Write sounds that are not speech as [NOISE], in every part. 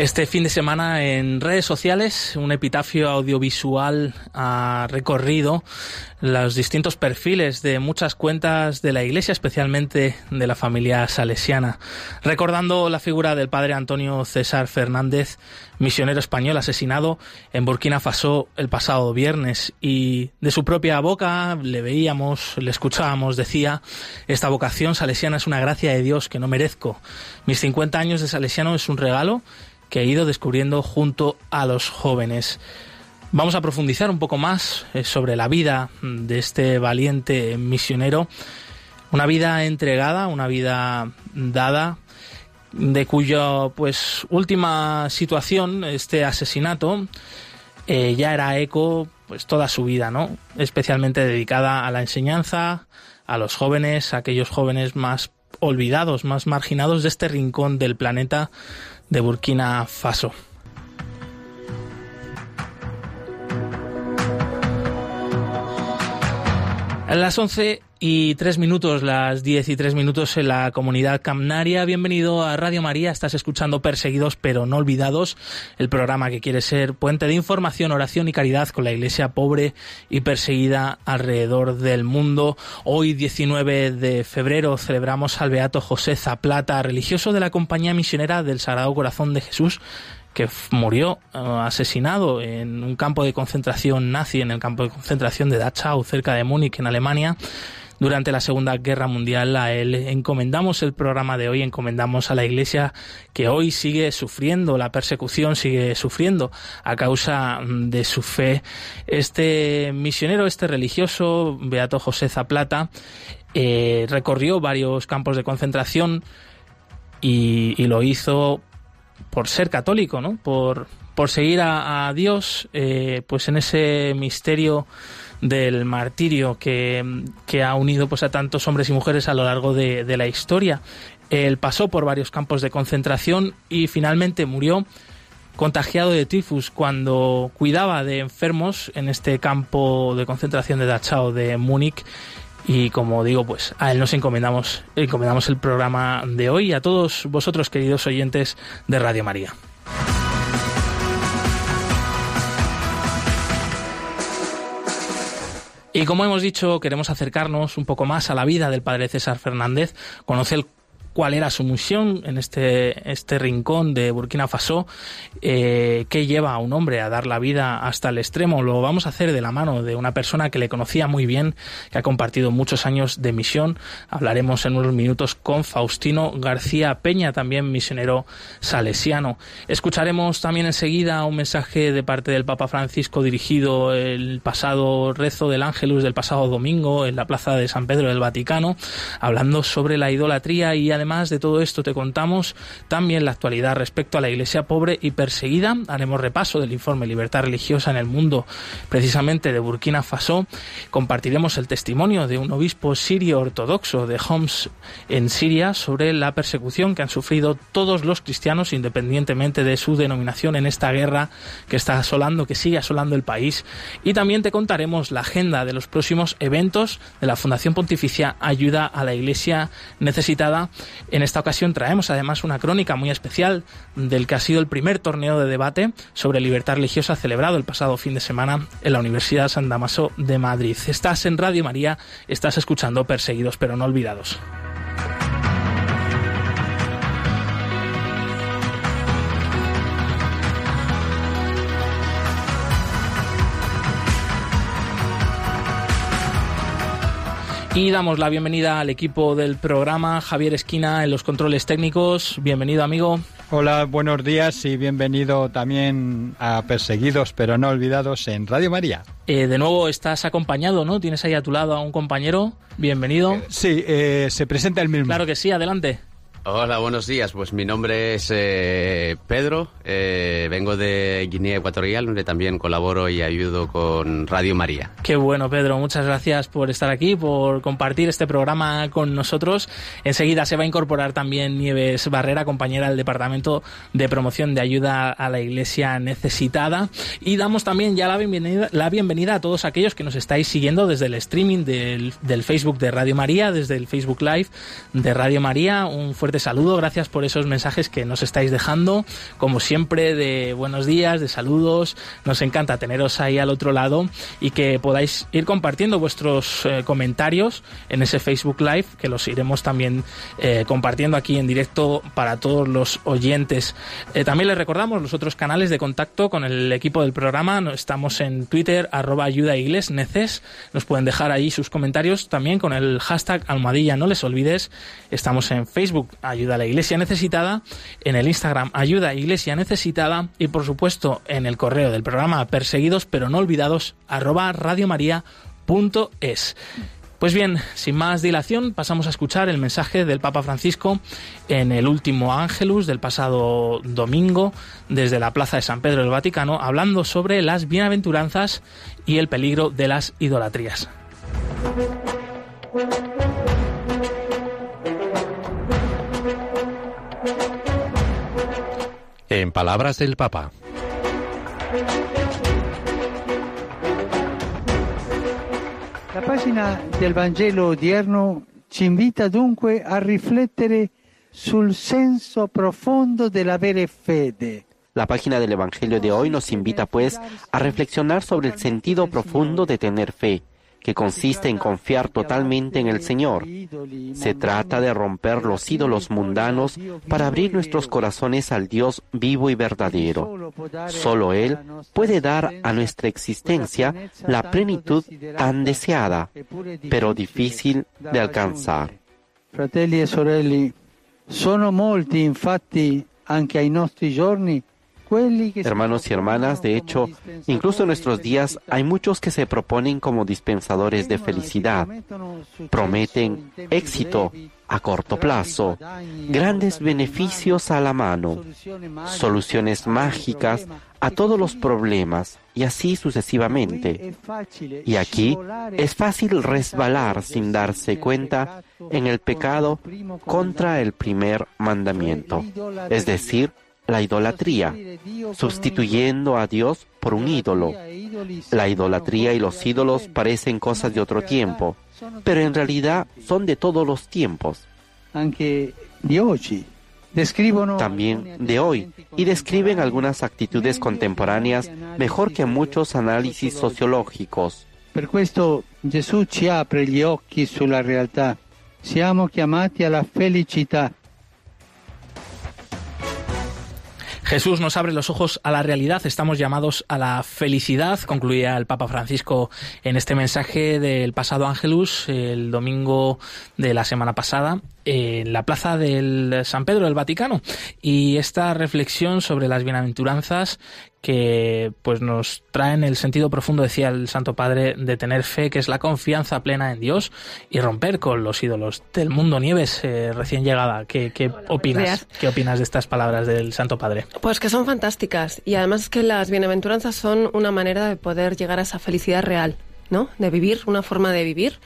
Este fin de semana en redes sociales un epitafio audiovisual ha recorrido los distintos perfiles de muchas cuentas de la Iglesia, especialmente de la familia salesiana, recordando la figura del padre Antonio César Fernández, misionero español asesinado en Burkina Faso el pasado viernes y de su propia boca le veíamos, le escuchábamos, decía, esta vocación salesiana es una gracia de Dios que no merezco. Mis 50 años de salesiano es un regalo que he ido descubriendo junto a los jóvenes. Vamos a profundizar un poco más eh, sobre la vida de este valiente misionero, una vida entregada, una vida dada, de cuya pues última situación, este asesinato, eh, ya era eco pues toda su vida, ¿no? Especialmente dedicada a la enseñanza, a los jóvenes, a aquellos jóvenes más olvidados, más marginados de este rincón del planeta de Burkina Faso. A las 11 y 3 minutos, las 10 y 3 minutos en la comunidad camnaria. Bienvenido a Radio María. Estás escuchando Perseguidos pero no olvidados, el programa que quiere ser puente de información, oración y caridad con la iglesia pobre y perseguida alrededor del mundo. Hoy, 19 de febrero, celebramos al Beato José Zaplata, religioso de la Compañía Misionera del Sagrado Corazón de Jesús que murió eh, asesinado en un campo de concentración nazi, en el campo de concentración de Dachau, cerca de Múnich, en Alemania. Durante la Segunda Guerra Mundial a él encomendamos el programa de hoy, encomendamos a la Iglesia que hoy sigue sufriendo la persecución, sigue sufriendo a causa de su fe. Este misionero, este religioso, Beato José Zaplata, eh, recorrió varios campos de concentración y, y lo hizo por ser católico, ¿no? Por, por seguir a, Dios, eh, pues en ese misterio del martirio que, que, ha unido pues a tantos hombres y mujeres a lo largo de, de la historia. Él pasó por varios campos de concentración y finalmente murió contagiado de tifus cuando cuidaba de enfermos en este campo de concentración de Dachau de Múnich y como digo, pues a él nos encomendamos, encomendamos el programa de hoy y a todos vosotros, queridos oyentes de Radio María. Y como hemos dicho, queremos acercarnos un poco más a la vida del padre César Fernández, conocer cuál era su misión en este, este rincón de Burkina Faso, eh, qué lleva a un hombre a dar la vida hasta el extremo. Lo vamos a hacer de la mano de una persona que le conocía muy bien, que ha compartido muchos años de misión. Hablaremos en unos minutos con Faustino García Peña, también misionero salesiano. Escucharemos también enseguida un mensaje de parte del Papa Francisco dirigido el pasado rezo del Ángelus del pasado domingo en la plaza de San Pedro del Vaticano, hablando sobre la idolatría y además de todo esto te contamos también la actualidad respecto a la iglesia pobre y perseguida. Haremos repaso del informe Libertad Religiosa en el Mundo, precisamente de Burkina Faso. Compartiremos el testimonio de un obispo sirio ortodoxo de Homs en Siria sobre la persecución que han sufrido todos los cristianos independientemente de su denominación en esta guerra que está asolando, que sigue asolando el país. Y también te contaremos la agenda de los próximos eventos de la Fundación Pontificia Ayuda a la Iglesia Necesitada en esta ocasión traemos además una crónica muy especial del que ha sido el primer torneo de debate sobre libertad religiosa celebrado el pasado fin de semana en la Universidad San Damaso de Madrid. Estás en Radio María, estás escuchando Perseguidos pero no olvidados. Damos la bienvenida al equipo del programa, Javier Esquina en los controles técnicos. Bienvenido, amigo. Hola, buenos días y bienvenido también a Perseguidos pero no olvidados en Radio María. Eh, de nuevo estás acompañado, ¿no? Tienes ahí a tu lado a un compañero. Bienvenido. sí, eh, se presenta el mismo. Claro que sí, adelante. Hola, buenos días. Pues mi nombre es eh, Pedro, eh, vengo de Guinea Ecuatorial, donde también colaboro y ayudo con Radio María. Qué bueno, Pedro. Muchas gracias por estar aquí, por compartir este programa con nosotros. Enseguida se va a incorporar también Nieves Barrera, compañera del Departamento de Promoción de Ayuda a la Iglesia Necesitada. Y damos también ya la bienvenida, la bienvenida a todos aquellos que nos estáis siguiendo desde el streaming del, del Facebook de Radio María, desde el Facebook Live de Radio María. Un fuerte saludo, gracias por esos mensajes que nos estáis dejando, como siempre, de buenos días, de saludos. Nos encanta teneros ahí al otro lado y que podáis ir compartiendo vuestros eh, comentarios en ese Facebook Live, que los iremos también eh, compartiendo aquí en directo para todos los oyentes. Eh, también les recordamos los otros canales de contacto con el equipo del programa. Estamos en Twitter, arroba ayuda neces. Nos pueden dejar ahí sus comentarios también con el hashtag almohadilla, no les olvides. Estamos en Facebook, Ayuda a la Iglesia Necesitada, en el Instagram Ayuda a Iglesia Necesitada y por supuesto en el correo del programa Perseguidos pero no olvidados arroba radiomaria.es. Pues bien, sin más dilación, pasamos a escuchar el mensaje del Papa Francisco en el último Ángelus del pasado domingo desde la Plaza de San Pedro del Vaticano, hablando sobre las bienaventuranzas y el peligro de las idolatrías. En palabras del Papa. La pagina del Vangelo odierno ci invita dunque a riflettere sul senso profondo dell'avere fede. La página del Evangelio de hoy nos invita pues a reflexionar sobre el sentido profundo de tener fe, que consiste en confiar totalmente en el Señor. Se trata de romper los ídolos mundanos para abrir nuestros corazones al Dios vivo y verdadero. Solo Él puede dar a nuestra existencia la plenitud tan deseada, pero difícil de alcanzar. Fratelli e sorelle, sono molti infatti anche ai nostri giorni Hermanos y hermanas, de hecho, incluso en nuestros días hay muchos que se proponen como dispensadores de felicidad. Prometen éxito a corto plazo, grandes beneficios a la mano, soluciones mágicas a todos los problemas y así sucesivamente. Y aquí es fácil resbalar sin darse cuenta en el pecado contra el primer mandamiento, es decir, la idolatría, sustituyendo a Dios por un ídolo. La idolatría y los ídolos parecen cosas de otro tiempo, pero en realidad son de todos los tiempos. También de hoy, y describen algunas actitudes contemporáneas mejor que muchos análisis sociológicos. Per questo Gesù ci apre gli occhi sulla realtà. Siamo chiamati alla felicità Jesús nos abre los ojos a la realidad, estamos llamados a la felicidad, concluía el Papa Francisco en este mensaje del pasado Ángelus, el domingo de la semana pasada, en la plaza del San Pedro del Vaticano. Y esta reflexión sobre las bienaventuranzas que pues nos traen el sentido profundo, decía el Santo Padre, de tener fe, que es la confianza plena en Dios y romper con los ídolos del mundo. Nieves, eh, recién llegada, ¿qué, qué opinas? ¿Qué opinas de estas palabras del Santo Padre? Pues que son fantásticas y además es que las bienaventuranzas son una manera de poder llegar a esa felicidad real, ¿no? De vivir, una forma de vivir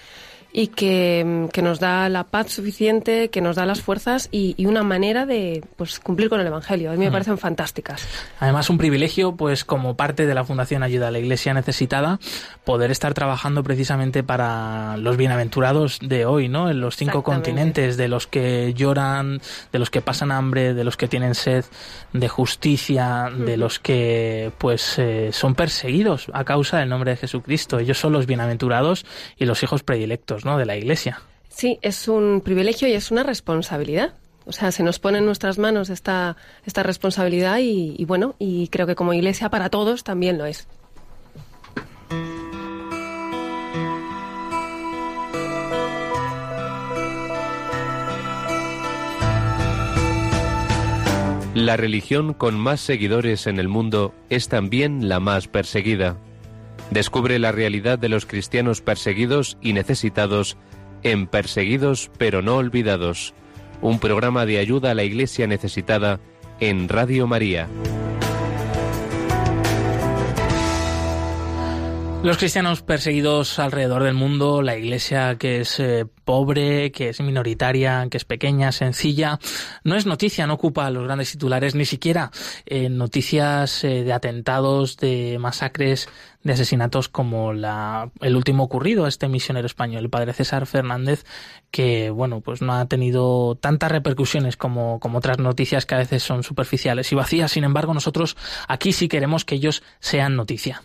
y que, que, nos da la paz suficiente, que nos da las fuerzas y, y, una manera de pues, cumplir con el Evangelio. A mí me parecen fantásticas. Además, un privilegio, pues como parte de la Fundación Ayuda a la Iglesia Necesitada, poder estar trabajando precisamente para los bienaventurados de hoy, ¿no? En los cinco continentes, de los que lloran, de los que pasan hambre, de los que tienen sed de justicia, de los que pues eh, son perseguidos a causa del nombre de Jesucristo. Ellos son los bienaventurados y los hijos predilectos. ¿No? de la Iglesia. Sí, es un privilegio y es una responsabilidad. O sea, se nos pone en nuestras manos esta, esta responsabilidad y, y bueno, y creo que como Iglesia para todos también lo es. La religión con más seguidores en el mundo es también la más perseguida. Descubre la realidad de los cristianos perseguidos y necesitados en Perseguidos pero no olvidados, un programa de ayuda a la Iglesia necesitada en Radio María. Los cristianos perseguidos alrededor del mundo, la iglesia que es eh, pobre, que es minoritaria, que es pequeña, sencilla, no es noticia, no ocupa los grandes titulares, ni siquiera eh, noticias eh, de atentados, de masacres, de asesinatos como la, el último ocurrido a este misionero español, el padre César Fernández, que bueno, pues no ha tenido tantas repercusiones como, como otras noticias que a veces son superficiales y vacías. Sin embargo, nosotros aquí sí queremos que ellos sean noticia.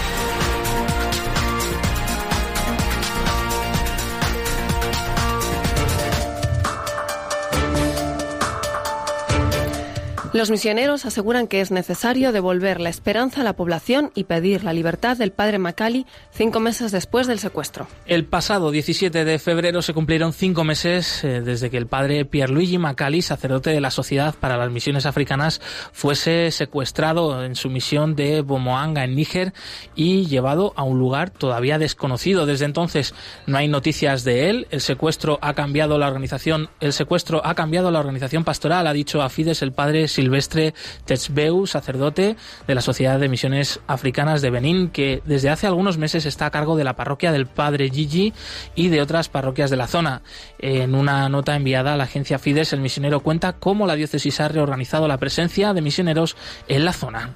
Los misioneros aseguran que es necesario devolver la esperanza a la población y pedir la libertad del padre Macali cinco meses después del secuestro. El pasado 17 de febrero se cumplieron cinco meses eh, desde que el padre Pierluigi Macali, sacerdote de la Sociedad para las Misiones Africanas, fuese secuestrado en su misión de Bomoanga, en Níger, y llevado a un lugar todavía desconocido. Desde entonces no hay noticias de él. El secuestro ha cambiado la organización, el secuestro ha cambiado la organización pastoral, ha dicho a Fides el padre Silvestre Techbeu, sacerdote de la Sociedad de Misiones Africanas de Benín, que desde hace algunos meses está a cargo de la parroquia del Padre Gigi y de otras parroquias de la zona. En una nota enviada a la agencia Fides, el misionero cuenta cómo la diócesis ha reorganizado la presencia de misioneros en la zona.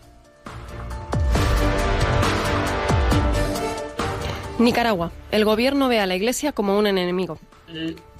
Nicaragua. El gobierno ve a la Iglesia como un enemigo.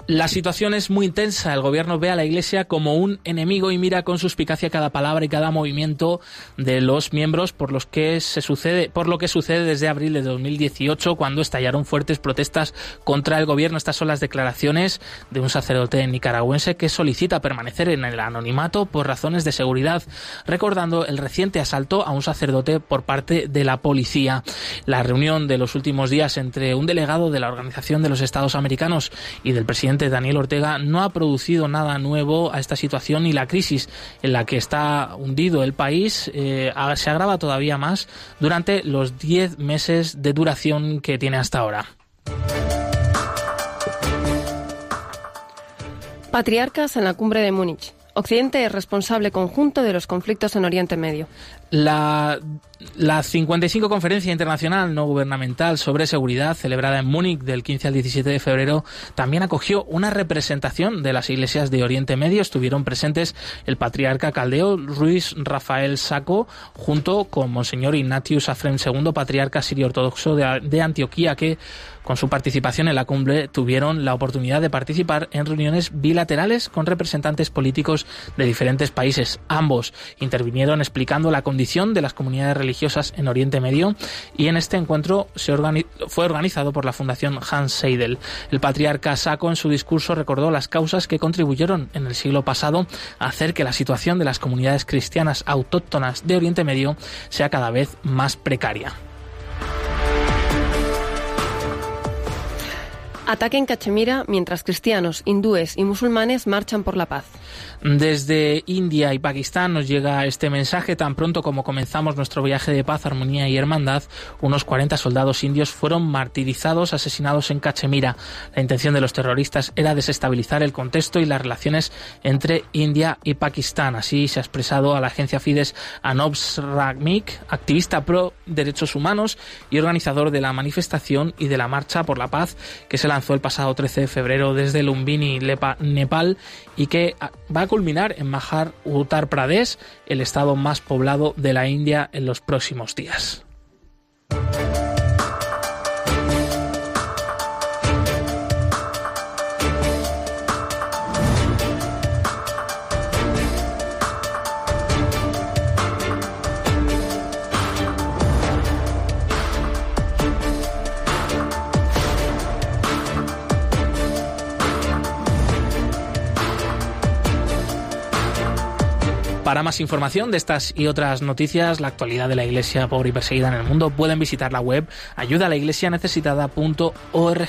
La situación es muy intensa. El gobierno ve a la Iglesia como un enemigo y mira con suspicacia cada palabra y cada movimiento de los miembros por los que se sucede, por lo que sucede desde abril de 2018 cuando estallaron fuertes protestas contra el gobierno. Estas son las declaraciones de un sacerdote nicaragüense que solicita permanecer en el anonimato por razones de seguridad, recordando el reciente asalto a un sacerdote por parte de la policía. La reunión de los últimos días entre un delegado de la Organización de los Estados Americanos y del presidente Daniel Ortega no ha producido nada nuevo a esta situación y la crisis en la que está hundido el país eh, se agrava todavía más durante los 10 meses de duración que tiene hasta ahora. Patriarcas en la cumbre de Múnich. Occidente es responsable conjunto de los conflictos en Oriente Medio. La, la 55 Conferencia Internacional No Gubernamental sobre Seguridad, celebrada en Múnich del 15 al 17 de febrero, también acogió una representación de las iglesias de Oriente Medio. Estuvieron presentes el patriarca caldeo Ruiz Rafael Saco, junto con Monseñor Ignatius Afrem II, patriarca sirio ortodoxo de Antioquía, que con su participación en la cumbre tuvieron la oportunidad de participar en reuniones bilaterales con representantes políticos de diferentes países. Ambos intervinieron explicando la condición de las comunidades religiosas en Oriente Medio y en este encuentro fue organizado por la Fundación Hans Seidel. El patriarca Saco en su discurso recordó las causas que contribuyeron en el siglo pasado a hacer que la situación de las comunidades cristianas autóctonas de Oriente Medio sea cada vez más precaria. Ataque en Cachemira mientras cristianos, hindúes y musulmanes marchan por la paz. Desde India y Pakistán nos llega este mensaje. Tan pronto como comenzamos nuestro viaje de paz, armonía y hermandad, unos 40 soldados indios fueron martirizados, asesinados en Cachemira. La intención de los terroristas era desestabilizar el contexto y las relaciones entre India y Pakistán. Así se ha expresado a la agencia Fides Anob Ragmik, activista pro derechos humanos y organizador de la manifestación y de la marcha por la paz que se lanzó el pasado 13 de febrero desde Lumbini, Nepal, y que va a culminar en Mahar Uttar Pradesh, el estado más poblado de la India en los próximos días. Para más información de estas y otras noticias, la actualidad de la Iglesia pobre y perseguida en el mundo, pueden visitar la web ayudalaiglesianecesitada.org.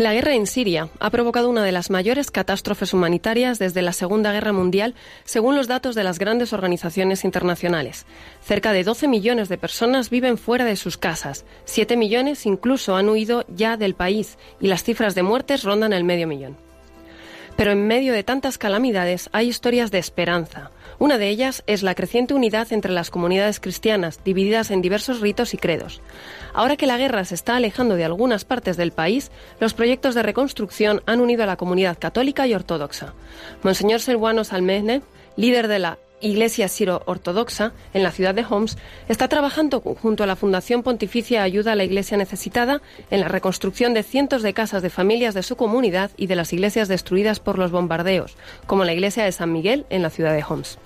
La guerra en Siria ha provocado una de las mayores catástrofes humanitarias desde la Segunda Guerra Mundial, según los datos de las grandes organizaciones internacionales. Cerca de 12 millones de personas viven fuera de sus casas, 7 millones incluso han huido ya del país y las cifras de muertes rondan el medio millón. Pero en medio de tantas calamidades hay historias de esperanza. Una de ellas es la creciente unidad entre las comunidades cristianas, divididas en diversos ritos y credos. Ahora que la guerra se está alejando de algunas partes del país, los proyectos de reconstrucción han unido a la comunidad católica y ortodoxa. Monseñor Selwano Salmene, líder de la Iglesia Siro-Ortodoxa en la ciudad de Homs, está trabajando junto a la Fundación Pontificia Ayuda a la Iglesia Necesitada en la reconstrucción de cientos de casas de familias de su comunidad y de las iglesias destruidas por los bombardeos, como la iglesia de San Miguel en la ciudad de Homs.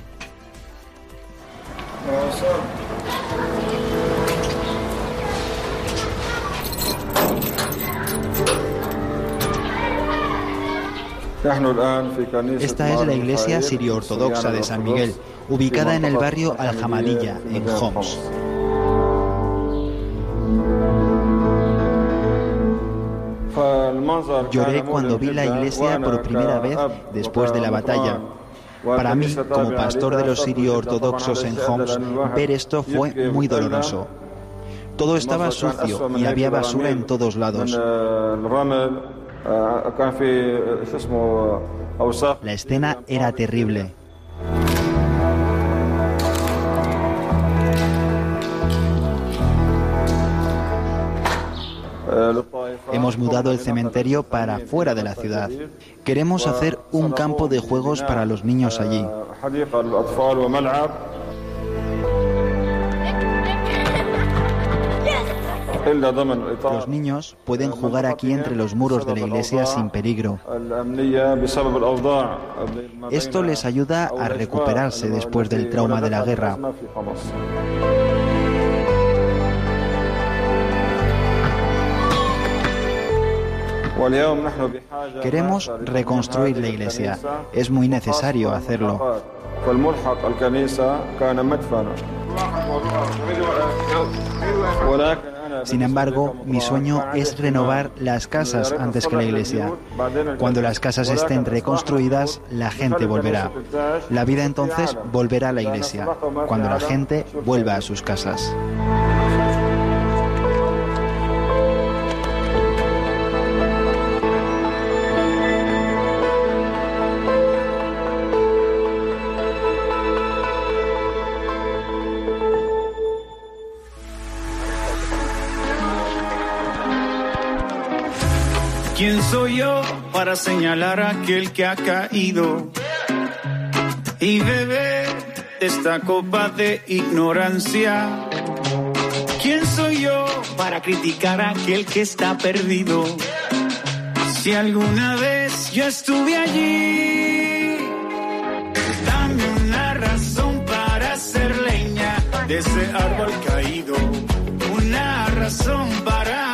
Esta es la iglesia sirio-ortodoxa de San Miguel, ubicada en el barrio Al-Hamadilla, en Homs. Lloré cuando vi la iglesia por primera vez después de la batalla. Para mí, como pastor de los sirio-ortodoxos en Homs, ver esto fue muy doloroso. Todo estaba sucio y había basura en todos lados. La escena era terrible. Hemos mudado el cementerio para fuera de la ciudad. Queremos hacer un campo de juegos para los niños allí. Los niños pueden jugar aquí entre los muros de la iglesia sin peligro. Esto les ayuda a recuperarse después del trauma de la guerra. Queremos reconstruir la iglesia. Es muy necesario hacerlo. Sin embargo, mi sueño es renovar las casas antes que la iglesia. Cuando las casas estén reconstruidas, la gente volverá. La vida entonces volverá a la iglesia, cuando la gente vuelva a sus casas. Soy yo para señalar a aquel que ha caído y beber esta copa de ignorancia? ¿Quién soy yo para criticar a aquel que está perdido? Si alguna vez yo estuve allí, dame una razón para hacer leña de ese árbol caído, una razón para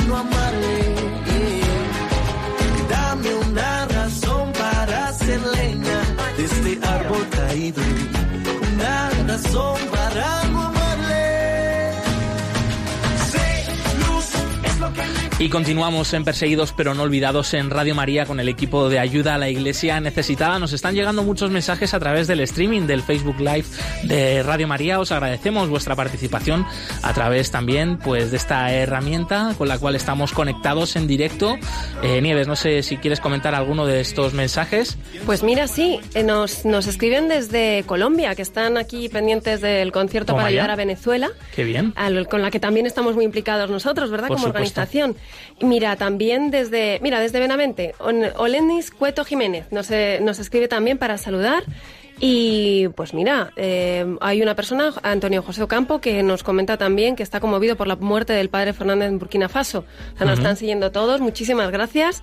Una razón Y continuamos en Perseguidos pero no olvidados en Radio María con el equipo de ayuda a la iglesia necesitada. Nos están llegando muchos mensajes a través del streaming del Facebook Live de Radio María. Os agradecemos vuestra participación a través también pues de esta herramienta con la cual estamos conectados en directo. Eh, Nieves, no sé si quieres comentar alguno de estos mensajes. Pues mira, sí, eh, nos, nos escriben desde Colombia, que están aquí pendientes del concierto Toma para ya. ayudar a Venezuela. Qué bien. al- con la que también estamos muy implicados nosotros, ¿verdad? Por Como supuesto. organización. Mira, también desde, mira, desde Benavente, Olenis Cueto Jiménez nos, eh, nos escribe también para saludar. Y pues mira, eh, hay una persona, Antonio José Ocampo, que nos comenta también que está conmovido por la muerte del padre Fernández en Burkina Faso. O sea, nos están siguiendo todos, muchísimas gracias.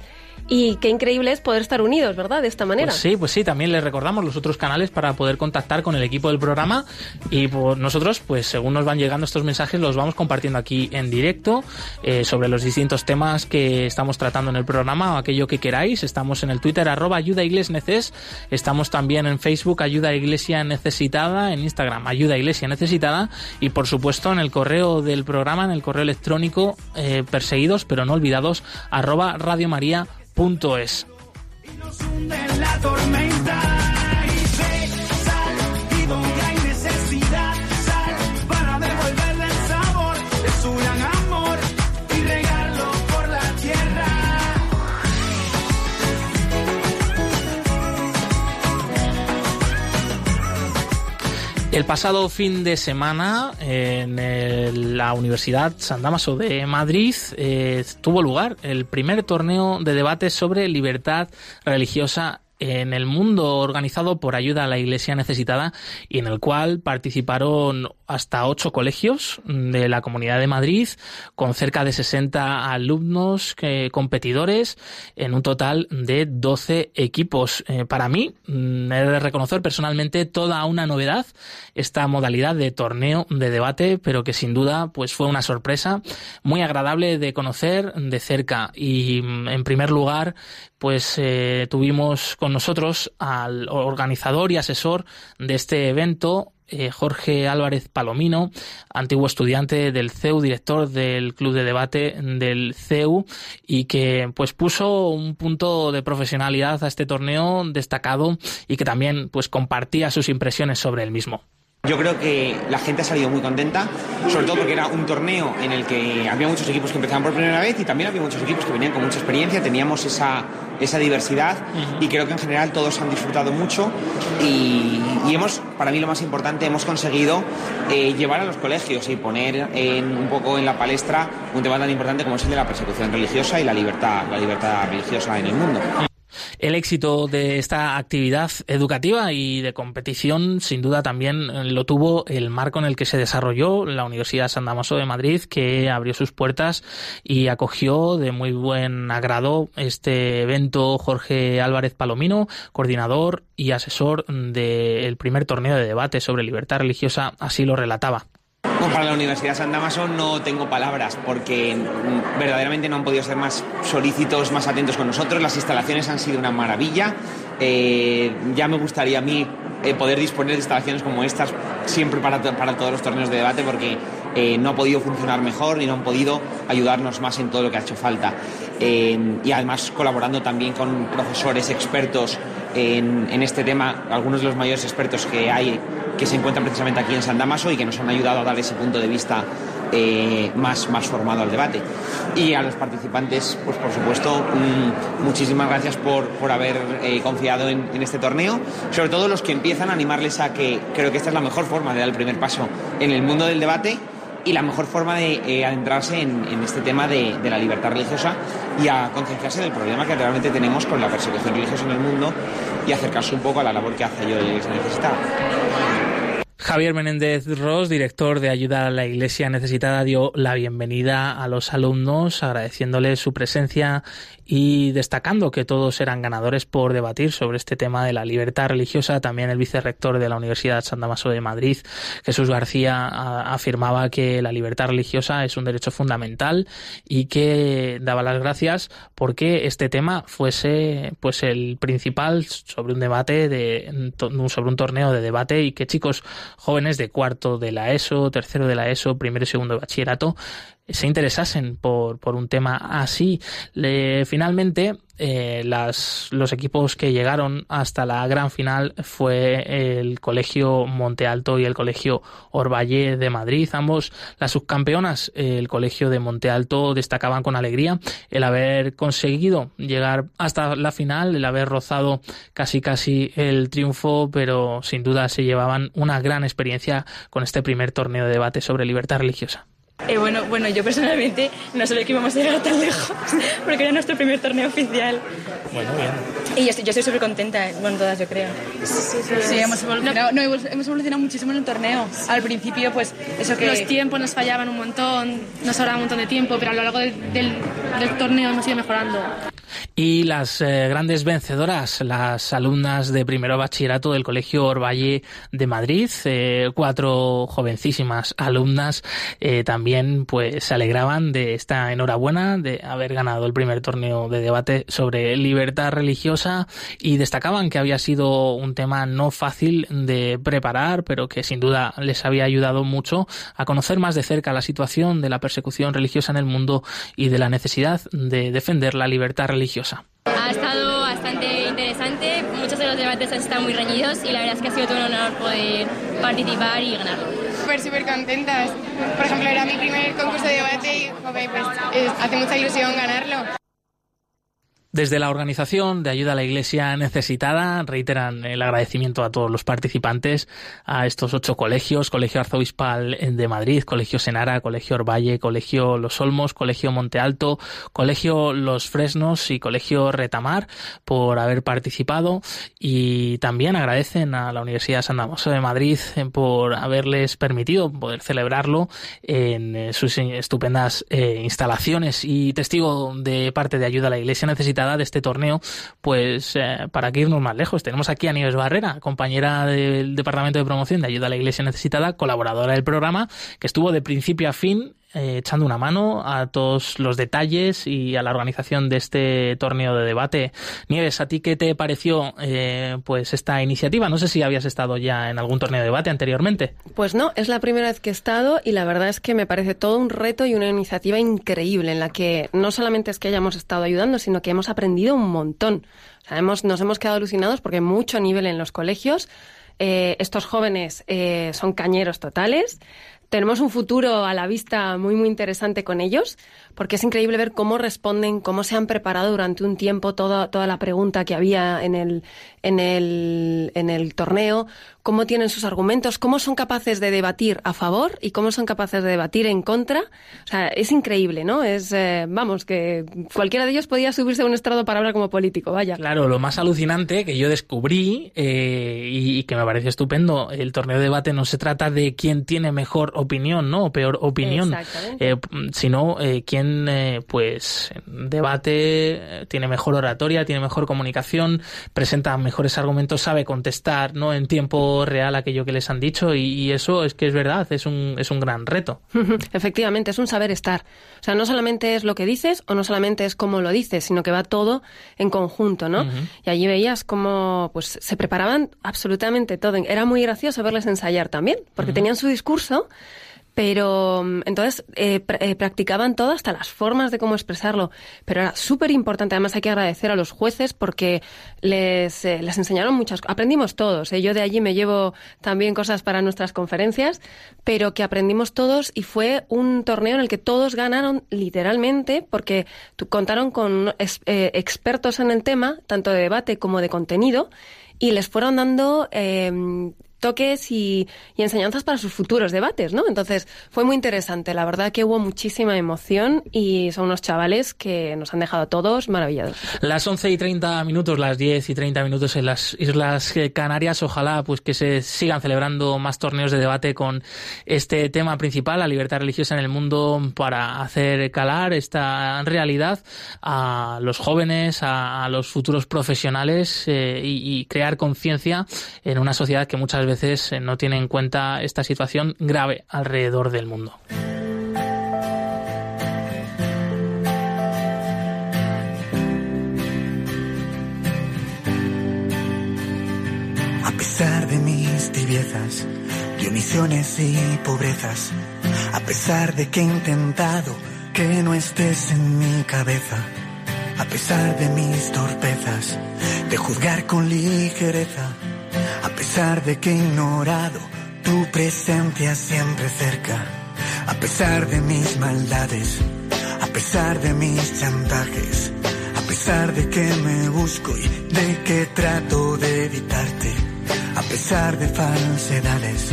Y qué increíble es poder estar unidos, ¿verdad? De esta manera. Pues sí, pues sí, también les recordamos los otros canales para poder contactar con el equipo del programa y pues, nosotros, pues según nos van llegando estos mensajes, los vamos compartiendo aquí en directo eh, sobre los distintos temas que estamos tratando en el programa o aquello que queráis. Estamos en el Twitter arroba ayuda neces, estamos también en Facebook ayuda iglesia necesitada, en Instagram ayuda iglesia necesitada y por supuesto en el correo del programa, en el correo electrónico eh, perseguidos pero no olvidados arroba la tormenta El pasado fin de semana en la Universidad San Damaso de Madrid eh, tuvo lugar el primer torneo de debate sobre libertad religiosa en el mundo organizado por Ayuda a la Iglesia Necesitada y en el cual participaron hasta ocho colegios de la Comunidad de Madrid con cerca de 60 alumnos competidores en un total de 12 equipos. Eh, para mí, mm, he de reconocer personalmente toda una novedad esta modalidad de torneo de debate, pero que sin duda pues fue una sorpresa muy agradable de conocer de cerca y mm, en primer lugar pues eh, tuvimos con nosotros al organizador y asesor de este evento eh, Jorge Álvarez Palomino, antiguo estudiante del CEU, director del Club de Debate del CEU, y que pues puso un punto de profesionalidad a este torneo destacado y que también pues compartía sus impresiones sobre el mismo. Yo creo que la gente ha salido muy contenta, sobre todo porque era un torneo en el que había muchos equipos que empezaban por primera vez y también había muchos equipos que venían con mucha experiencia, teníamos esa, esa diversidad y creo que en general todos han disfrutado mucho y, y hemos, para mí lo más importante, hemos conseguido eh, llevar a los colegios y poner en, un poco en la palestra un tema tan importante como es el de la persecución religiosa y la libertad, la libertad religiosa en el mundo. El éxito de esta actividad educativa y de competición, sin duda, también lo tuvo el marco en el que se desarrolló la Universidad San Damaso de Madrid, que abrió sus puertas y acogió de muy buen agrado este evento Jorge Álvarez Palomino, coordinador y asesor del primer torneo de debate sobre libertad religiosa, así lo relataba. Para la Universidad San Damaso no tengo palabras porque verdaderamente no han podido ser más solícitos, más atentos con nosotros. Las instalaciones han sido una maravilla. Eh, ya me gustaría a mí eh, poder disponer de instalaciones como estas siempre para, para todos los torneos de debate porque eh, no ha podido funcionar mejor y no han podido ayudarnos más en todo lo que ha hecho falta. Eh, y además colaborando también con profesores expertos en, en este tema, algunos de los mayores expertos que hay que se encuentran precisamente aquí en San Damaso y que nos han ayudado a dar ese punto de vista eh, más, más formado al debate. Y a los participantes, pues por supuesto, mm, muchísimas gracias por, por haber eh, confiado en, en este torneo. Sobre todo los que empiezan a animarles a que creo que esta es la mejor forma de dar el primer paso en el mundo del debate y la mejor forma de eh, adentrarse en, en este tema de, de la libertad religiosa y a concienciarse del problema que realmente tenemos con la persecución religiosa en el mundo y acercarse un poco a la labor que hace yo la Iglesia Necesitada. Javier Menéndez Ross, director de Ayuda a la Iglesia Necesitada, dio la bienvenida a los alumnos, agradeciéndoles su presencia y destacando que todos eran ganadores por debatir sobre este tema de la libertad religiosa. También el vicerrector de la Universidad San Damaso de Madrid, Jesús García, afirmaba que la libertad religiosa es un derecho fundamental y que daba las gracias porque este tema fuese pues el principal sobre un debate de sobre un torneo de debate y que chicos jóvenes de cuarto de la ESO, tercero de la ESO, primero y segundo bachillerato se interesasen por, por un tema así. Le, finalmente, eh, las, los equipos que llegaron hasta la gran final fue el Colegio Monte Alto y el Colegio Orvalle de Madrid. Ambos, las subcampeonas, el Colegio de Monte Alto, destacaban con alegría el haber conseguido llegar hasta la final, el haber rozado casi casi el triunfo, pero sin duda se llevaban una gran experiencia con este primer torneo de debate sobre libertad religiosa. Eh, bueno, bueno, yo personalmente no sabía que íbamos a llegar tan lejos, [LAUGHS] porque era nuestro primer torneo oficial. Bueno, bien. Y yo, yo estoy súper contenta, bueno, todas yo creo. Sí, sí, sí. hemos, evolucionado, no, hemos evolucionado muchísimo en el torneo. Al principio, pues, eso que... Los tiempos nos fallaban un montón, nos sobraba un montón de tiempo, pero a lo largo del, del, del torneo hemos ido mejorando. Y las eh, grandes vencedoras, las alumnas de primero bachillerato del Colegio Orvalle de Madrid, eh, cuatro jovencísimas alumnas, eh, también pues se alegraban de esta enhorabuena de haber ganado el primer torneo de debate sobre libertad religiosa y destacaban que había sido un tema no fácil de preparar, pero que sin duda les había ayudado mucho a conocer más de cerca la situación de la persecución religiosa en el mundo y de la necesidad de defender la libertad religiosa. Ha estado bastante interesante, muchos de los debates han estado muy reñidos y la verdad es que ha sido todo un honor poder participar y ganarlo. Súper, súper contentas. Por ejemplo, era mi primer concurso de debate y joder, pues, hace mucha ilusión ganarlo. Desde la organización de ayuda a la Iglesia necesitada reiteran el agradecimiento a todos los participantes, a estos ocho colegios, Colegio Arzobispal de Madrid, Colegio Senara, Colegio Orvalle, Colegio Los Olmos, Colegio Monte Alto, Colegio Los Fresnos y Colegio Retamar por haber participado. Y también agradecen a la Universidad San Damaso de Madrid por haberles permitido poder celebrarlo en sus estupendas eh, instalaciones. Y testigo de parte de ayuda a la Iglesia necesitada de este torneo, pues eh, para que irnos más lejos. Tenemos aquí a Nieves Barrera, compañera del Departamento de Promoción de Ayuda a la Iglesia Necesitada, colaboradora del programa, que estuvo de principio a fin eh, echando una mano a todos los detalles y a la organización de este torneo de debate. Nieves, ¿a ti qué te pareció eh, pues esta iniciativa? No sé si habías estado ya en algún torneo de debate anteriormente. Pues no, es la primera vez que he estado y la verdad es que me parece todo un reto y una iniciativa increíble en la que no solamente es que hayamos estado ayudando, sino que hemos aprendido un montón. Hemos, nos hemos quedado alucinados porque hay mucho nivel en los colegios. Eh, estos jóvenes son cañeros totales tenemos un futuro a la vista muy, muy interesante con ellos, porque es increíble ver cómo responden, cómo se han preparado durante un tiempo toda, toda la pregunta que había en el, en, el, en el torneo, cómo tienen sus argumentos, cómo son capaces de debatir a favor y cómo son capaces de debatir en contra. O sea, es increíble, ¿no? Es, eh, vamos, que cualquiera de ellos podía subirse a un estrado para hablar como político, vaya. Claro, lo más alucinante que yo descubrí eh, y, que me parece estupendo, el torneo de debate no se trata de quién tiene mejor opinión, ¿no? O peor opinión, eh, sino quién, pues, debate, tiene mejor oratoria, tiene mejor comunicación, presenta mejores argumentos, sabe contestar, ¿no? En tiempo real aquello que les han dicho y, eso es que es verdad, es un, es un gran reto. [LAUGHS] Efectivamente, es un saber estar. O sea, no solamente es lo que dices o no solamente es cómo lo dices, sino que va todo en conjunto, ¿no? Y allí veías cómo pues se preparaban absolutamente todo. Era muy gracioso verles ensayar también, porque tenían su discurso pero mm, entonces eh, eh, practicaban todo, hasta las formas de cómo expresarlo. Pero era súper importante. Además, hay que agradecer a los jueces porque les, eh, enseñaron muchas cosas. Aprendimos todos. Yo de allí me llevo también cosas para nuestras conferencias, pero que aprendimos todos y fue un torneo en el que todos ganaron literalmente porque contaron con expertos en el tema, tanto de debate como de contenido, y les fueron dando toques y, y, enseñanzas para sus futuros debates, ¿no? Entonces fue muy interesante, la verdad que hubo muchísima emoción y son unos chavales que nos han dejado a todos maravillados. Las 11 y 30 minutos, las 10 y 30 minutos en las Islas Canarias, ojalá pues que se sigan celebrando más torneos de debate con este tema principal, la libertad religiosa en el mundo, para hacer calar esta realidad a los jóvenes, a, los futuros profesionales eh, y, y crear conciencia en una sociedad que muchas veces eh, no tiene en cuenta esta situación grave alrededor del mundo. A pesar de mis tibiezas, de omisiones y pobrezas, a pesar de que he intentado que no estés en mi cabeza, a pesar de mis torpezas, de juzgar con ligereza, a pesar de que ignorado tu presencia siempre cerca, a pesar de mis maldades, a pesar de mis chantajes, a pesar de que me busco y de que trato de evitarte, a pesar de falsedades,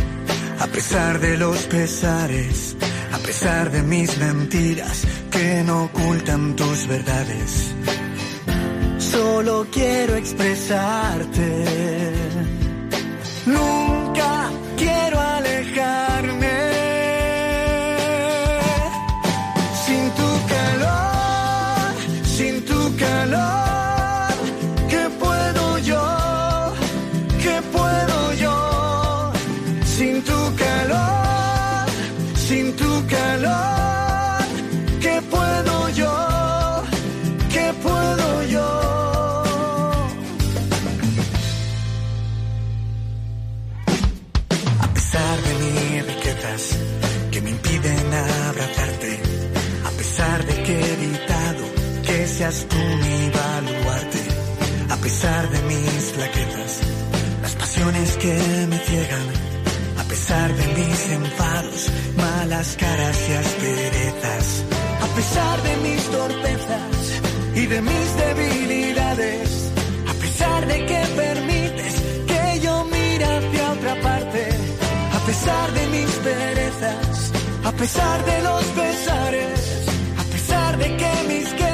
a pesar de los pesares, a pesar de mis mentiras que no ocultan tus verdades. Solo quiero expresarte seas tú mi baluarte, a pesar de mis flaquezas, las pasiones que me ciegan, a pesar de mis enfados, malas caras y asperezas, a pesar de mis torpezas y de mis debilidades, a pesar de que permites que yo mire hacia otra parte, a pesar de mis perezas, a pesar de los pesares, a pesar de que mis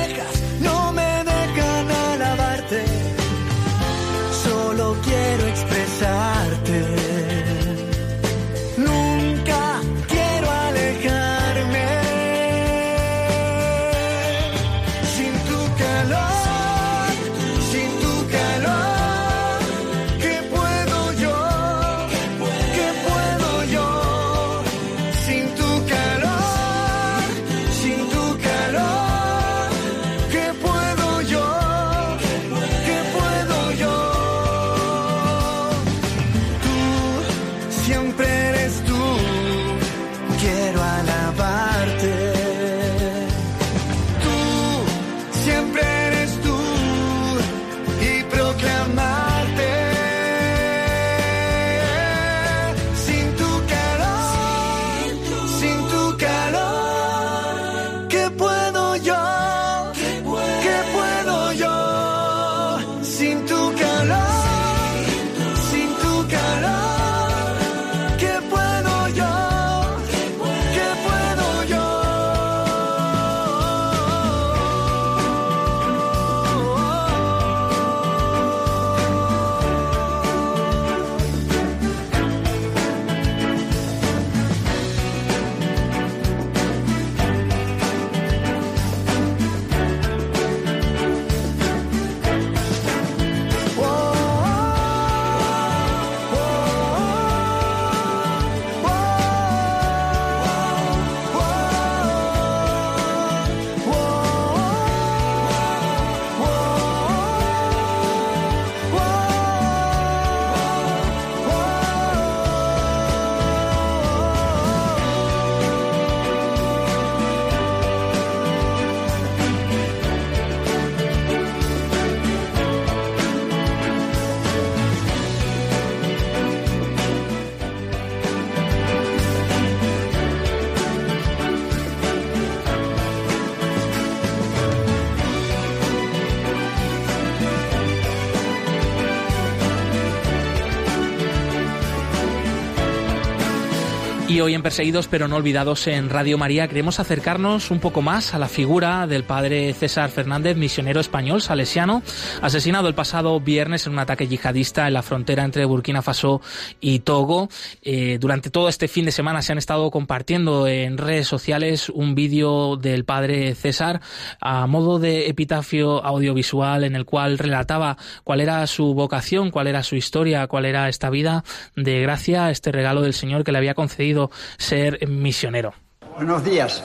Hoy en Perseguidos pero no olvidados en Radio María queremos acercarnos un poco más a la figura del padre César Fernández, misionero español salesiano, asesinado el pasado viernes en un ataque yihadista en la frontera entre Burkina Faso y Togo. Eh, durante todo este fin de semana se han estado compartiendo en redes sociales un vídeo del padre César a modo de epitafio audiovisual en el cual relataba cuál era su vocación, cuál era su historia, cuál era esta vida de gracia, este regalo del Señor que le había concedido ser misionero. Buenos días.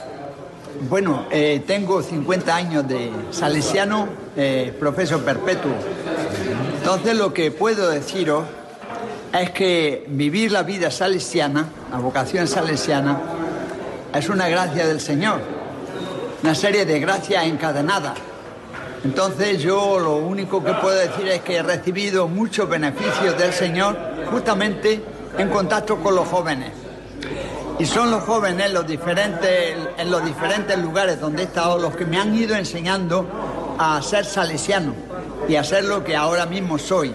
Bueno, eh, tengo 50 años de salesiano, eh, profesor perpetuo. Entonces lo que puedo deciros es que vivir la vida salesiana, la vocación salesiana, es una gracia del Señor, una serie de gracias encadenadas. Entonces yo lo único que puedo decir es que he recibido muchos beneficios del Señor justamente en contacto con los jóvenes. Y son los jóvenes los diferentes, en los diferentes lugares donde he estado los que me han ido enseñando a ser salesiano y a ser lo que ahora mismo soy.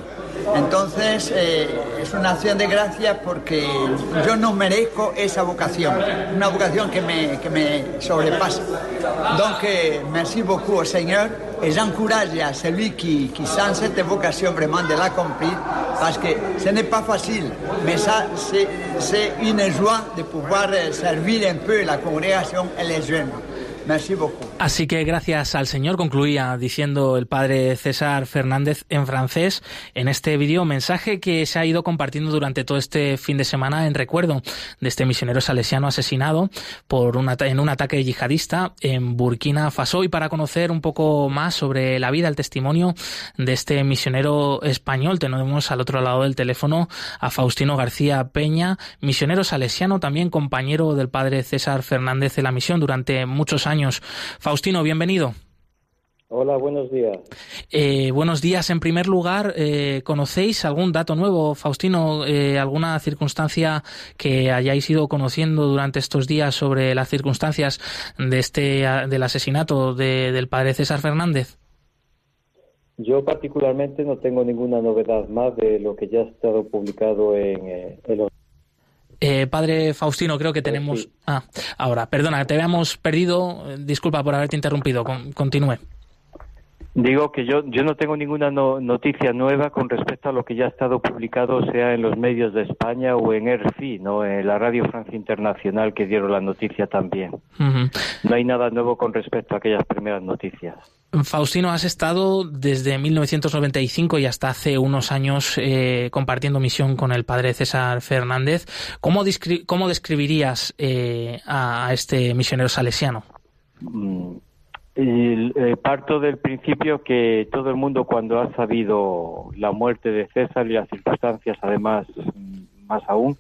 Entonces eh, es una acción de gracias porque yo no merezco esa vocación, una vocación que me, que me sobrepasa. Donc, merci beaucoup Señor et j'encourage à celui qui, qui sent cette vocation vraiment de l'accomplir parce que ce n'est pas facile, mais ça c'est une joie de pouvoir servir un peu la congrégation et les jeunes. Así que gracias al Señor, concluía diciendo el padre César Fernández en francés en este vídeo mensaje que se ha ido compartiendo durante todo este fin de semana en recuerdo de este misionero salesiano asesinado por un en un ataque yihadista en Burkina Faso y para conocer un poco más sobre la vida, el testimonio de este misionero español tenemos al otro lado del teléfono a Faustino García Peña, misionero salesiano, también compañero del padre César Fernández en la misión durante muchos años. Faustino, bienvenido. Hola, buenos días. Eh, buenos días. En primer lugar, eh, ¿conocéis algún dato nuevo, Faustino? Eh, ¿Alguna circunstancia que hayáis ido conociendo durante estos días sobre las circunstancias de este del asesinato del padre César Fernández? Yo particularmente no tengo ninguna novedad más de lo que ya ha estado publicado en, en los eh, padre Faustino, creo que tenemos. Ah, ahora, perdona, te habíamos perdido. Disculpa por haberte interrumpido. continúe. Digo que yo, yo no tengo ninguna noticia nueva con respecto a lo que ya ha estado publicado, sea en los medios de España o en RFI, ¿no? en la Radio Francia Internacional que dieron la noticia también. No hay nada nuevo con respecto a aquellas primeras noticias. Faustino, has estado desde 1995 y hasta hace unos años eh, compartiendo misión con el padre César Fernández. ¿Cómo, cómo describirías eh, a, este misionero salesiano? Mm, eh, parto del principio que todo el mundo cuando ha sabido la muerte de César y las circunstancias, además, mm, más aún,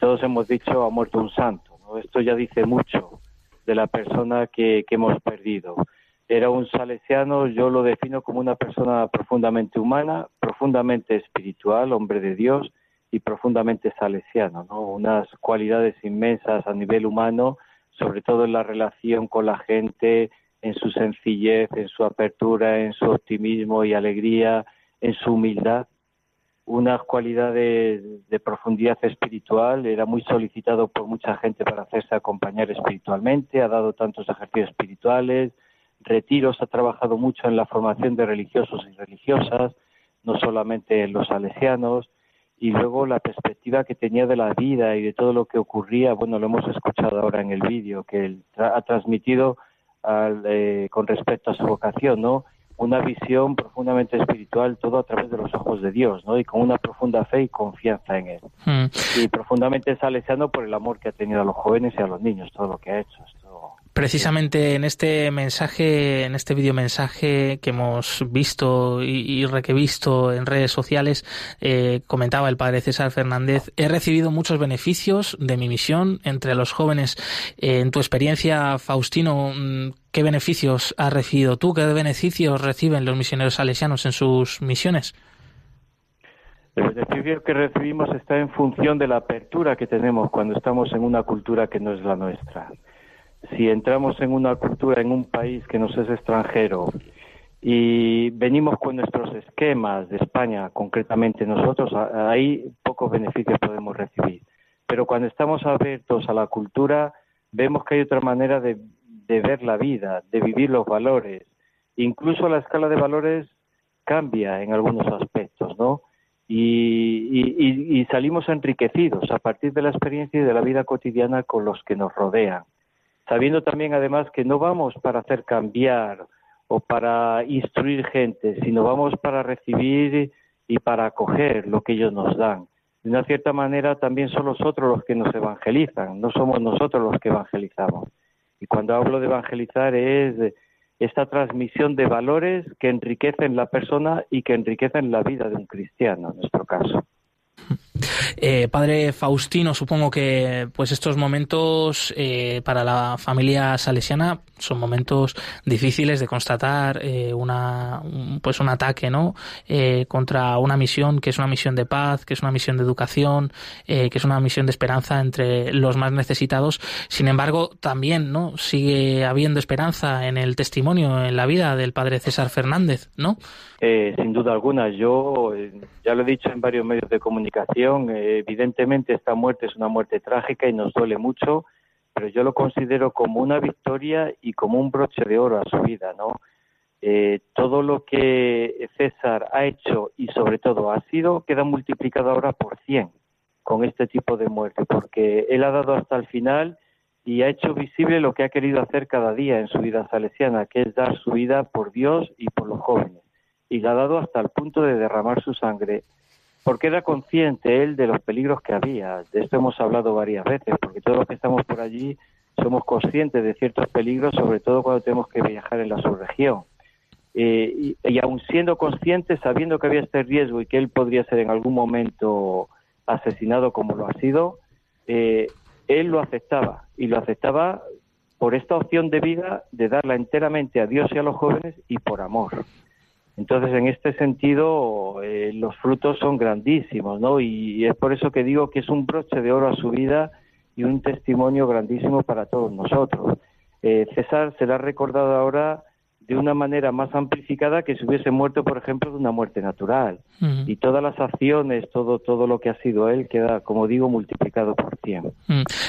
todos hemos dicho ha muerto un santo. Esto ya dice mucho de la persona que hemos perdido era un salesiano, yo lo defino como una persona profundamente humana, profundamente espiritual, hombre de Dios y profundamente salesiano, ¿no? Unas cualidades inmensas a nivel humano, sobre todo en la relación con la gente, en su sencillez, en su apertura, en su optimismo y alegría, en su humildad. Unas cualidades de profundidad espiritual, era muy solicitado por mucha gente para hacerse acompañar espiritualmente, ha dado tantos ejercicios espirituales, retiros, ha trabajado mucho en la formación de religiosos y religiosas, no solamente en los salesianos, y luego la perspectiva que tenía de la vida y de todo lo que ocurría, bueno, lo hemos escuchado ahora en el vídeo, que él ha transmitido eh, con respecto a su vocación, ¿no? Una visión profundamente espiritual, todo a través de los ojos de Dios, ¿no? Y con una profunda fe y confianza en Él. Hmm. Y profundamente salesiano por el amor que ha tenido a los jóvenes y a los niños, todo lo que ha hecho. Precisamente en este mensaje, en este video mensaje que hemos visto y, requevisto en redes sociales, eh, comentaba el padre César Fernández, he recibido muchos beneficios de mi misión entre los jóvenes. Eh, en tu experiencia, Faustino, mm, ¿qué beneficios has recibido tú? ¿Qué beneficios reciben los misioneros salesianos en sus misiones? El beneficio que recibimos está en función de la apertura que tenemos cuando estamos en una cultura que no es la nuestra si entramos en una cultura, en un país que nos es extranjero y venimos con nuestros esquemas de España, concretamente nosotros, ahí pocos beneficios podemos recibir. pero cuando estamos abiertos a la cultura, vemos que hay otra manera de, ver la vida, de vivir los valores. Incluso la escala de valores cambia en algunos aspectos, ¿no? Y, y, salimos enriquecidos a partir de la experiencia y de la vida cotidiana con los que nos rodean, sabiendo también además que no vamos para hacer cambiar o para instruir gente, sino vamos para recibir y para acoger lo que ellos nos dan. De una cierta manera también son los otros los que nos evangelizan, no somos nosotros los que evangelizamos. Y cuando hablo de evangelizar es esta transmisión de valores que enriquecen la persona y que enriquecen la vida de un cristiano, en nuestro caso. Eh, padre Faustino, supongo que pues estos momentos eh, para la familia salesiana son momentos difíciles de constatar eh, una un, pues un ataque no contra una misión que es una misión de paz que es una misión de educación que es una misión de esperanza entre los más necesitados. Sin embargo también no sigue habiendo esperanza en el testimonio en la vida del padre César Fernández no sin duda alguna. Yo ya lo he dicho en varios medios de comunicación evidentemente esta muerte es una muerte trágica y nos duele mucho, pero yo lo considero como una victoria y como un broche de oro a su vida, ¿no? Eh, todo lo que César ha hecho y sobre todo ha sido queda multiplicado ahora por 100 con este tipo de muerte, porque él ha dado hasta el final y ha hecho visible lo que ha querido hacer cada día en su vida salesiana, que es dar su vida por Dios y por los jóvenes. Y la ha dado hasta el punto de derramar su sangre porque era consciente él de los peligros que había. De esto hemos hablado varias veces, porque todos los que estamos por allí somos conscientes de ciertos peligros, sobre todo cuando tenemos que viajar en la subregión. Eh, y, aún siendo consciente, sabiendo que había este riesgo y que él podría ser en algún momento asesinado como lo ha sido, eh, él lo aceptaba y lo aceptaba por esta opción de vida de darla enteramente a Dios y a los jóvenes y por amor. Entonces, en este sentido, eh, los frutos son grandísimos, ¿no? Y, es por eso que digo que es un broche de oro a su vida y un testimonio grandísimo para todos nosotros. Eh, César será recordado ahora de una manera más amplificada que si hubiese muerto, por ejemplo, de una muerte natural. Y todas las acciones, todo, todo lo que ha sido él, queda, como digo, multiplicado por 100.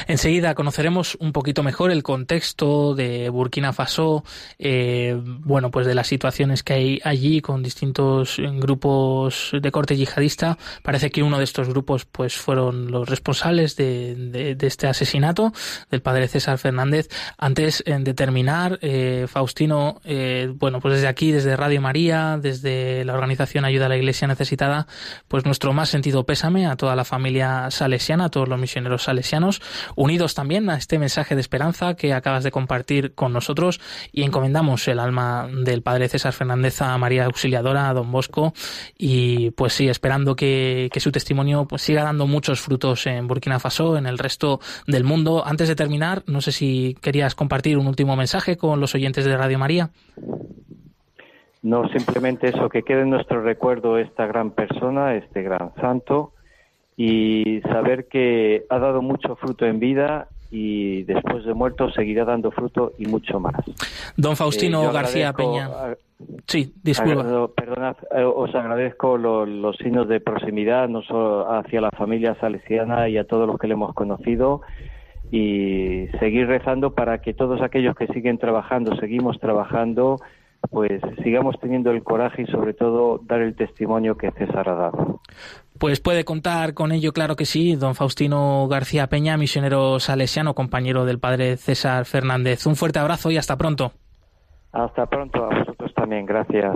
Enseguida conoceremos un poquito mejor el contexto de Burkina Faso, eh, bueno, pues de las situaciones que hay allí con distintos grupos de corte yihadista. Parece que uno de estos grupos, pues, fueron los responsables de, este asesinato del padre César Fernández. Antes de terminar, eh, Faustino, eh, bueno, pues desde aquí, desde Radio María, desde la organización Ayuda a la Iglesia Necesitada, pues nuestro más sentido pésame a toda la familia salesiana, a todos los misioneros salesianos, unidos también a este mensaje de esperanza que acabas de compartir con nosotros y encomendamos el alma del Padre César Fernández a María Auxiliadora, a Don Bosco y pues sí, esperando que, su testimonio pues siga dando muchos frutos en Burkina Faso, en el resto del mundo. Antes de terminar, no sé si querías compartir un último mensaje con los oyentes de Radio María. No simplemente eso, que quede en nuestro recuerdo esta gran persona, este gran santo, y saber que ha dado mucho fruto en vida y después de muerto seguirá dando fruto y mucho más. Don Faustino eh, García Peña. sí, disculpa. perdonad, eh, os agradezco los signos de proximidad no solo hacia la familia salesiana y a todos los que le hemos conocido y seguir rezando para que todos aquellos que siguen trabajando, seguimos trabajando, pues sigamos teniendo el coraje y sobre todo dar el testimonio que César ha dado. Pues puede contar con ello, claro que sí, don Faustino García Peña, misionero salesiano, compañero del padre César Fernández. Un fuerte abrazo y hasta pronto. Hasta pronto, a vosotros también, gracias.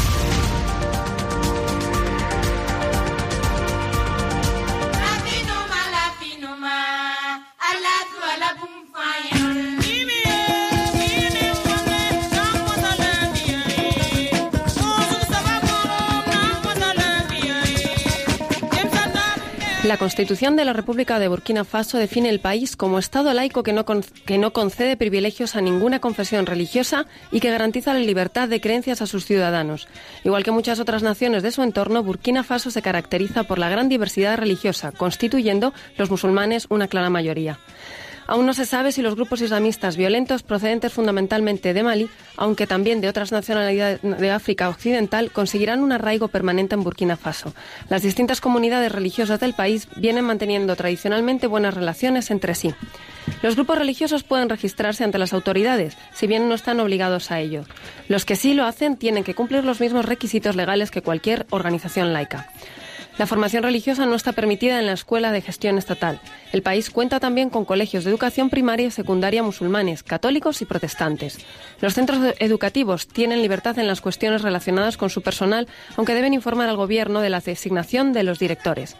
La Constitución de la República de Burkina Faso define el país como Estado laico que no, que no concede privilegios a ninguna confesión religiosa y que garantiza la libertad de creencias a sus ciudadanos. Igual que muchas otras naciones de su entorno, Burkina Faso se caracteriza por la gran diversidad religiosa, constituyendo los musulmanes una clara mayoría. Aún no se sabe si los grupos islamistas violentos procedentes fundamentalmente de Mali, aunque también de otras nacionalidades de África Occidental, conseguirán un arraigo permanente en Burkina Faso. Las distintas comunidades religiosas del país vienen manteniendo tradicionalmente buenas relaciones entre sí. Los grupos religiosos pueden registrarse ante las autoridades, si bien no están obligados a ello. Los que sí lo hacen tienen que cumplir los mismos requisitos legales que cualquier organización laica. La formación religiosa no está permitida en la escuela de gestión estatal. El país cuenta también con colegios de educación primaria y secundaria musulmanes, católicos y protestantes. Los centros educativos tienen libertad en las cuestiones relacionadas con su personal, aunque deben informar al gobierno de la designación de los directores.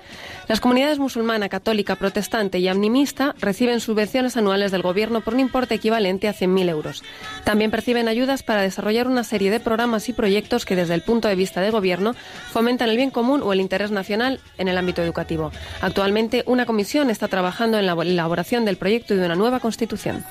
Las comunidades musulmana, católica, protestante y animista reciben subvenciones anuales del gobierno por un importe equivalente a 100.000 euros. También perciben ayudas para desarrollar una serie de programas y proyectos que desde el punto de vista del gobierno fomentan el bien común o el interés nacional en el ámbito educativo. Actualmente, una comisión está trabajando en la elaboración del proyecto de una nueva constitución.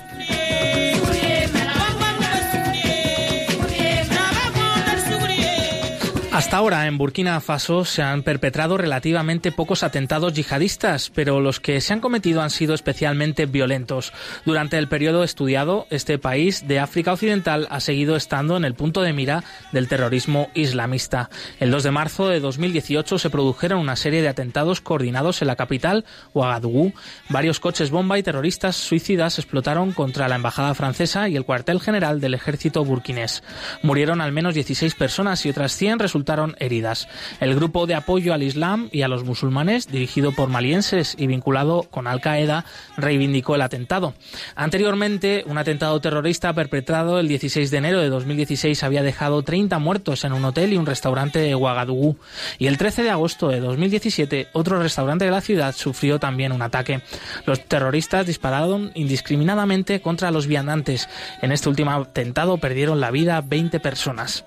Hasta ahora en Burkina Faso se han perpetrado relativamente pocos atentados yihadistas, pero los que se han cometido han sido especialmente violentos. Durante el periodo estudiado, este país de África Occidental ha seguido estando en el punto de mira del terrorismo islamista. El 2 de marzo de 2018 se produjeron una serie de atentados coordinados en la capital, Ouagadougou. Varios coches bomba y terroristas suicidas explotaron contra la embajada francesa y el cuartel general del ejército burkinés. Murieron al menos 16 personas y otras 100 resultaron heridas. El grupo de apoyo al Islam y a los musulmanes, dirigido por malienses y vinculado con Al Qaeda, reivindicó el atentado. Anteriormente, un atentado terrorista perpetrado el 16 de enero de 2016 había dejado 30 muertos en un hotel y un restaurante de Ouagadougou. Y el 13 de agosto de 2017, otro restaurante de la ciudad sufrió también un ataque. Los terroristas dispararon indiscriminadamente contra los viandantes. En este último atentado perdieron la vida 20 personas.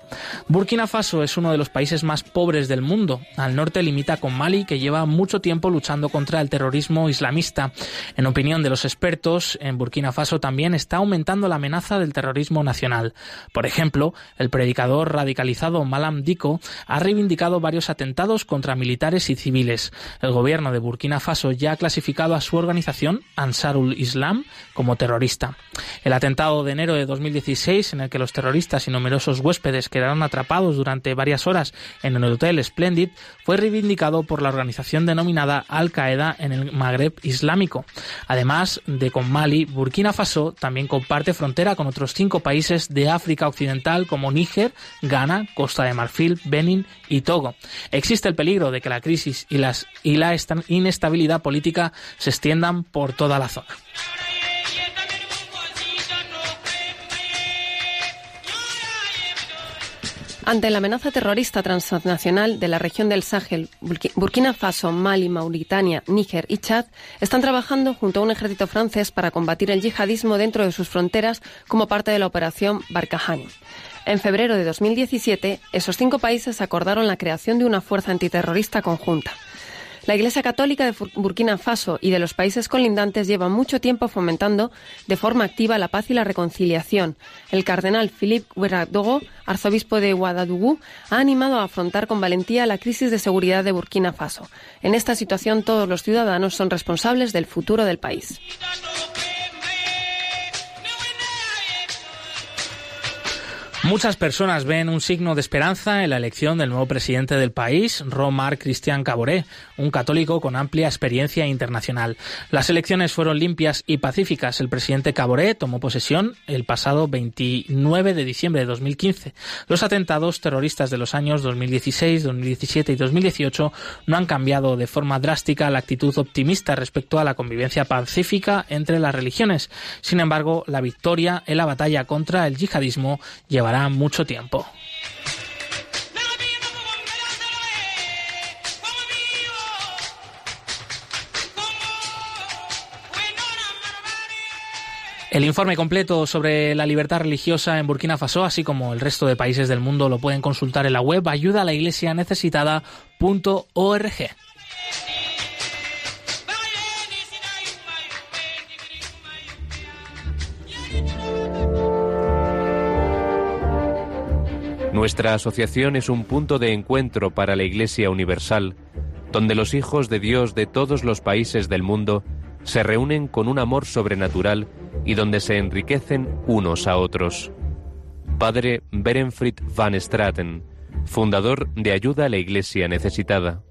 Burkina Faso es uno de los países más pobres del mundo. Al norte limita con Mali, que lleva mucho tiempo luchando contra el terrorismo islamista. En opinión de los expertos, en Burkina Faso también está aumentando la amenaza del terrorismo nacional. Por ejemplo, el predicador radicalizado Malam Diko ha reivindicado varios atentados contra militares y civiles. El gobierno de Burkina Faso ya ha clasificado a su organización, Ansarul Islam, como terrorista. El atentado de enero de 2016, en el que los terroristas y numerosos huéspedes quedaron atrapados durante varias horas en el Hotel Splendid fue reivindicado por la organización denominada Al Qaeda en el Magreb Islámico. Además de con Mali, Burkina Faso también comparte frontera con otros cinco países de África Occidental como Níger, Ghana, Costa de Marfil, Benin y Togo. Existe el peligro de que la crisis y la inestabilidad política se extiendan por toda la zona. Ante la amenaza terrorista transnacional de la región del Sáhel, Burkina Faso, Mali, Mauritania, Níger y Chad están trabajando junto a un ejército francés para combatir el yihadismo dentro de sus fronteras como parte de la operación Barkhane. En febrero de 2017, esos cinco países acordaron la creación de una fuerza antiterrorista conjunta. La Iglesia Católica de Burkina Faso y de los países colindantes lleva mucho tiempo fomentando de forma activa la paz y la reconciliación. El cardenal Philippe Ouedraogo, arzobispo de Ouagadougou, ha animado a afrontar con valentía la crisis de seguridad de Burkina Faso. En esta situación todos los ciudadanos son responsables del futuro del país. Muchas personas ven un signo de esperanza en la elección del nuevo presidente del país, Romar Christian Caboret, un católico con amplia experiencia internacional. Las elecciones fueron limpias y pacíficas. El presidente Caboret tomó posesión el pasado 29 de diciembre de 2015. Los atentados terroristas de los años 2016, 2017 y 2018 no han cambiado de forma drástica la actitud optimista respecto a la convivencia pacífica entre las religiones. Sin embargo, la victoria en la batalla contra el yihadismo mucho tiempo. El informe completo sobre la libertad religiosa en Burkina Faso, así como el resto de países del mundo, lo pueden consultar en la web ayuda a la iglesia necesitada.org. Nuestra asociación es un punto de encuentro para la Iglesia Universal, donde los hijos de Dios de todos los países del mundo se reúnen con un amor sobrenatural y donde se enriquecen unos a otros. Padre Berenfried van Straten, fundador de Ayuda a la Iglesia Necesitada.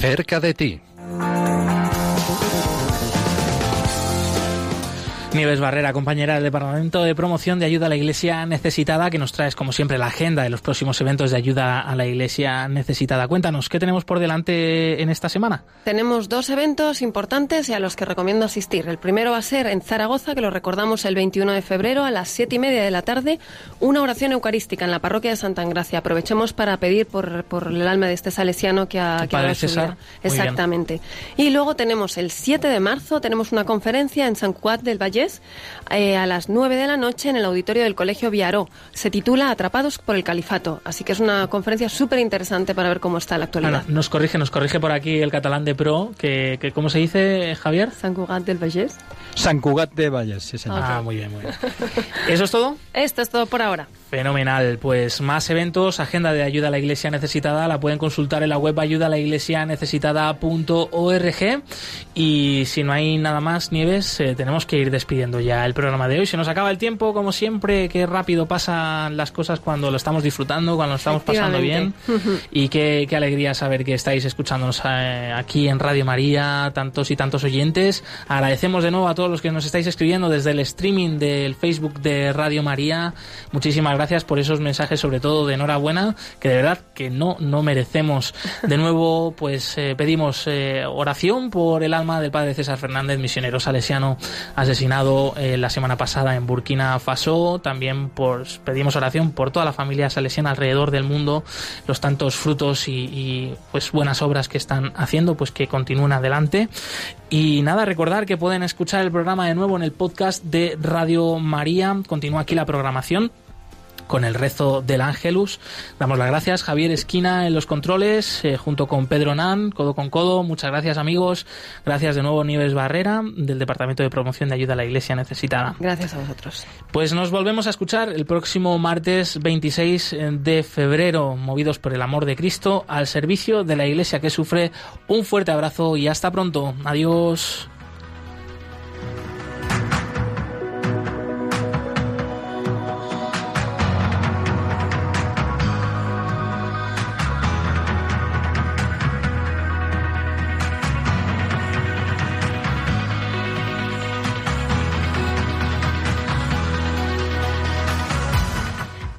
Cerca de ti. Nieves Barrera, compañera del Departamento de Promoción de Ayuda a la Iglesia Necesitada, que nos traes, como siempre, la agenda de los próximos eventos de ayuda a la Iglesia Necesitada. Cuéntanos, ¿qué tenemos por delante en esta semana? Tenemos dos eventos importantes y a los que recomiendo asistir. El primero va a ser en Zaragoza, que lo recordamos el 21 de febrero a las siete y media de la tarde, una oración eucarística en la parroquia de Santa Engracia. Aprovechemos para pedir por, por el alma de este salesiano que ha, que ha vida. Exactamente. Y luego tenemos el 7 de marzo, tenemos una conferencia en San Cuat del Valle eh, a las 9 de la noche en el auditorio del Colegio Viaró. Se titula Atrapados por el Califato, así que es una conferencia súper interesante para ver cómo está la actualidad. nos corrige, nos corrige por aquí el catalán de pro, que, que ¿cómo se dice, Javier? San Cugat del Vallès. San Cugat de Valles, sí señor. Ah, muy bien, muy bien. [LAUGHS] ¿Eso es todo? Esto es todo por ahora. Fenomenal, pues más eventos, agenda de ayuda a la iglesia necesitada, la pueden consultar en la web ayuda a la iglesia necesitada.org y si no hay nada más, Nieves, eh, tenemos que ir despidiendo ya el programa de hoy. Se nos acaba el tiempo, como siempre, qué rápido pasan las cosas cuando lo estamos disfrutando, cuando lo estamos pasando bien [LAUGHS] y qué, qué, alegría saber que estáis escuchándonos eh, aquí en Radio María, tantos y tantos oyentes. Agradecemos de nuevo a todos los que nos estáis escribiendo desde el streaming del Facebook de Radio María. Muchísimas gracias por esos mensajes, sobre todo de enhorabuena, que de verdad que no, no merecemos. De nuevo, pues eh, pedimos eh, oración por el alma del padre César Fernández, misionero salesiano, asesinado eh, la semana pasada en Burkina Faso. También pues, pedimos oración por toda la familia salesiana alrededor del mundo, los tantos frutos y, y pues buenas obras que están haciendo, pues que continúen adelante. Y nada, recordar que pueden escuchar el programa de nuevo en el podcast de Radio María. Continúa aquí la programación con el rezo del Ángelus. Damos las gracias, Javier Esquina en los controles, eh, junto con Pedro Nan, codo con codo. Muchas gracias, amigos. Gracias de nuevo, Nieves Barrera, del Departamento de Promoción de Ayuda a la Iglesia Necesitada. Gracias a vosotros. Pues nos volvemos a escuchar el próximo martes 26 de febrero, movidos por el amor de Cristo, al servicio de la Iglesia que sufre. Un fuerte abrazo y hasta pronto. Adiós.